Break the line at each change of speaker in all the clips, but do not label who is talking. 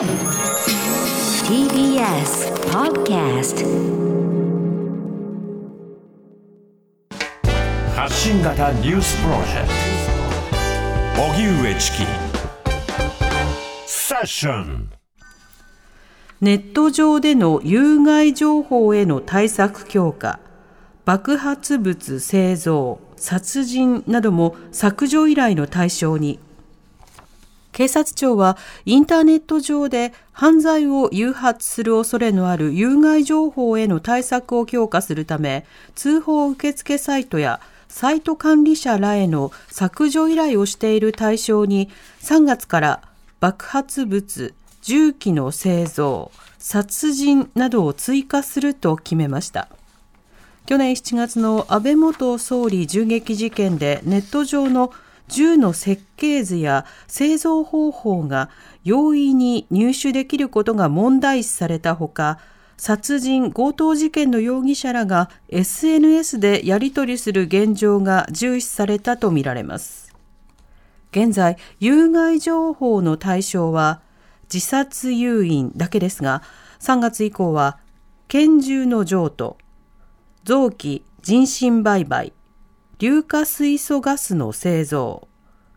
TBS Podcast
発信型ニュースプロジェクト。荻上チキ。セッション。
ネット上での有害情報への対策強化、爆発物製造、殺人なども削除依頼の対象に。警察庁はインターネット上で犯罪を誘発する恐れのある有害情報への対策を強化するため、通報受付サイトやサイト管理者らへの削除依頼をしている対象に3月から爆発物、銃器の製造、殺人などを追加すると決めました。去年7月の安倍元総理銃撃事件でネット上の銃の設計図や製造方法が容易に入手できることが問題視されたほか、殺人・強盗事件の容疑者らが SNS でやり取りする現状が重視されたとみられます。現在、有害情報の対象は自殺誘引だけですが、3月以降は拳銃の譲渡、臓器人身売買、硫化水素ガスの製造、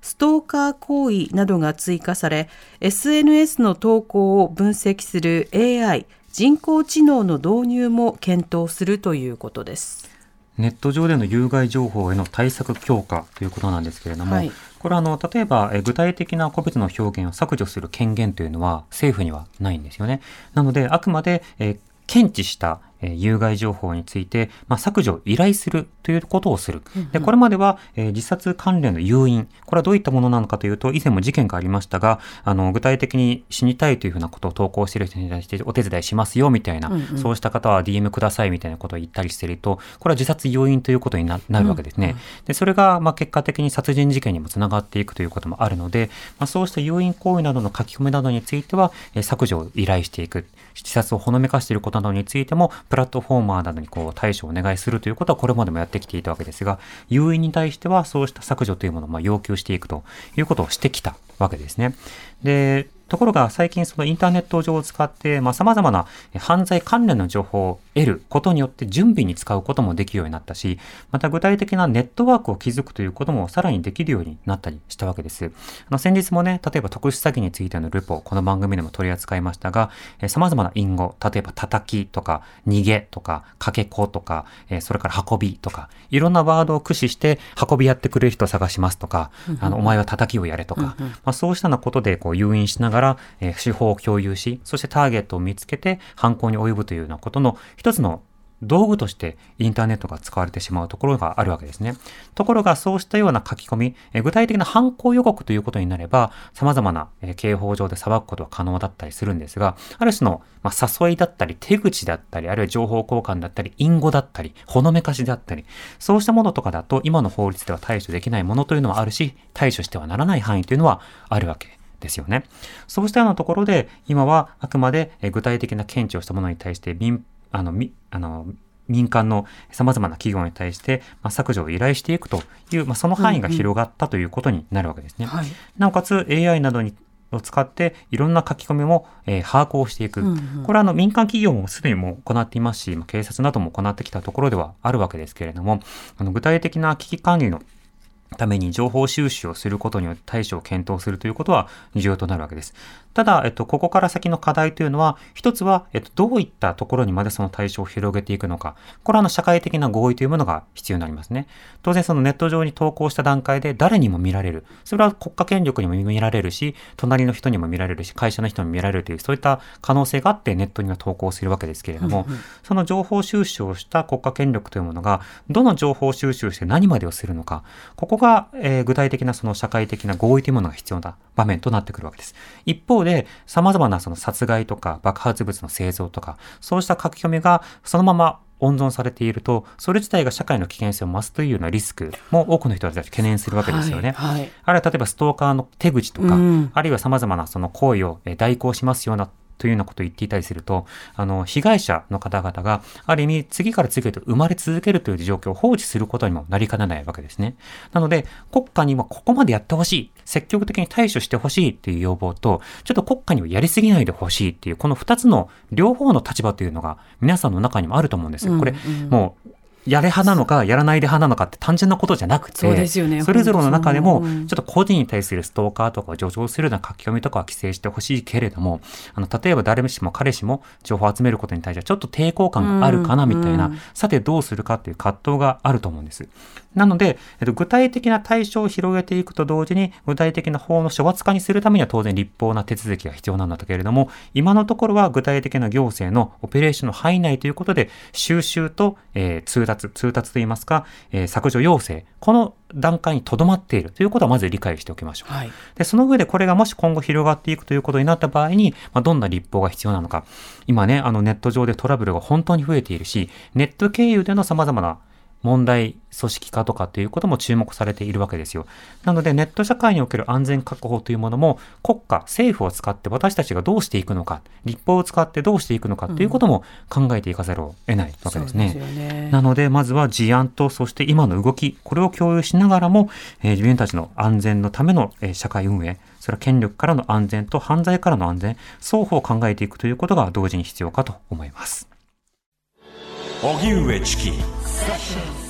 ストーカー行為などが追加され、SNS の投稿を分析する AI、人工知能の導入も検討するということです。
ネット上での有害情報への対策強化ということなんですけれども、はい、これはあの例えばえ具体的な個別の表現を削除する権限というのは政府にはないんですよね。なのであくまでえ検知したえ有害情報について、まあ、削除を依頼するということをする。で、これまでは、えー、自殺関連の誘引、これはどういったものなのかというと、以前も事件がありましたが、あの、具体的に死にたいというふうなことを投稿している人に対してお手伝いしますよ、みたいな、うんうん、そうした方は DM ください、みたいなことを言ったりしていると、これは自殺誘引ということになるわけですね。うんうん、で、それが、まあ、結果的に殺人事件にもつながっていくということもあるので、まあ、そうした誘引行為などの書き込みなどについては、えー、削除を依頼していく。自殺をほのめかしていることなどについても、プラットフォーマーなどにこう対処をお願いするということはこれまでもやってきていたわけですが、誘引に対してはそうした削除というものをま要求していくということをしてきたわけですね。で、ところが最近そのインターネット上を使って、まあ、様々な犯罪関連の情報を得ることによって準備に使うこともできるようになったし、また具体的なネットワークを築くということもさらにできるようになったりしたわけです。あの先日もね、例えば特殊詐欺についてのルポ、この番組でも取り扱いましたが、え様々な隠語、例えば叩きとか逃げとかかけ子とか、えそれから運びとか、いろんなワードを駆使して運びやってくれる人を探しますとか、あの、お前は叩きをやれとか、まあ、そうしたようなことでこう誘引しながら、らえー、手法を共有し、そしてターゲットを見つけて犯行に及ぶというようなことの一つの道具としてインターネットが使われてしまうところがあるわけですね。ところがそうしたような書き込み、え具体的な犯行予告ということになれば、様々な、え刑法上で裁くことは可能だったりするんですが、ある種の、ま誘いだったり、手口だったり、あるいは情報交換だったり、隠語だったり、ほのめかしだったり、そうしたものとかだと今の法律では対処できないものというのはあるし、対処してはならない範囲というのはあるわけですよね。そうしたようなところで、今はあくまで具体的な検知をしたものに対して民、あの、み、あの、民間の様々な企業に対して、まあ、削除を依頼していくという、まあ、その範囲が広がったということになるわけですね。うんうんはい、なおかつ AI などにを使っていろんな書き込みも、えー、把握をしていく。うんうん、これはあの民間企業もすでにも行っていますし、警察なども行ってきたところではあるわけですけれども、あの具体的な危機管理のために情報収集をすることによって対処を検討するということは重要となるわけです。ただ、えっと、ここから先の課題というのは、一つは、えっと、どういったところにまでその対象を広げていくのか。これはあの社会的な合意というものが必要になりますね。当然そのネット上に投稿した段階で誰にも見られる。それは国家権力にも見られるし、隣の人にも見られるし、会社の人にも見られるという、そういった可能性があってネットには投稿するわけですけれども、その情報収集をした国家権力というものが、どの情報収集して何までをするのか。ここが、えー、具体的なその社会的な合意というものが必要な場面となってくるわけです。一方で、様々なその殺害とか爆発物の製造とか、そうした書き込みがそのまま温存されていると、それ自体が社会の危険性を増すというようなリスクも多くの人たちは懸念するわけですよね。はいはい、あるいは例えばストーカーの手口とか、うん、あるいは様々なその行為を代行しますようなというようなことを言っていたりすると、あの、被害者の方々が、ある意味、次から次へと生まれ続けるという状況を放置することにもなりかねないわけですね。なので、国家にもここまでやってほしい、積極的に対処してほしいっていう要望と、ちょっと国家にはやりすぎないでほしいっていう、この二つの両方の立場というのが皆さんの中にもあると思うんですよ。これ、もう、やれ派なのか、やらないで派なのかって単純なことじゃなくて、
そうですよね、
それぞれの中でも、ちょっと個人に対するストーカーとかを助長するような書き込みとかは規制してほしいけれども、あの、例えば誰しも彼氏も情報を集めることに対してはちょっと抵抗感があるかなみたいな、さてどうするかっていう葛藤があると思うんです。なので、えっと、具体的な対象を広げていくと同時に、具体的な法の処罰化にするためには当然立法な手続きが必要なんだけれども、今のところは具体的な行政のオペレーションの範囲内ということで、収集と、えー、通達、通達といいますか、えー、削除要請、この段階にとどまっているということはまず理解しておきましょう。はい、で、その上でこれがもし今後広がっていくということになった場合に、まあ、どんな立法が必要なのか。今ね、あのネット上でトラブルが本当に増えているし、ネット経由での様々な問題組織化とかっていうことも注目されているわけですよ。なのでネット社会における安全確保というものも国家、政府を使って私たちがどうしていくのか、立法を使ってどうしていくのかっていうことも考えていかざるを得ないわけですね。うん、ねなのでまずは事案とそして今の動き、これを共有しながらも、えー、自分たちの安全のための、えー、社会運営、それは権力からの安全と犯罪からの安全、双方考えていくということが同時に必要かと思います。荻上チキ。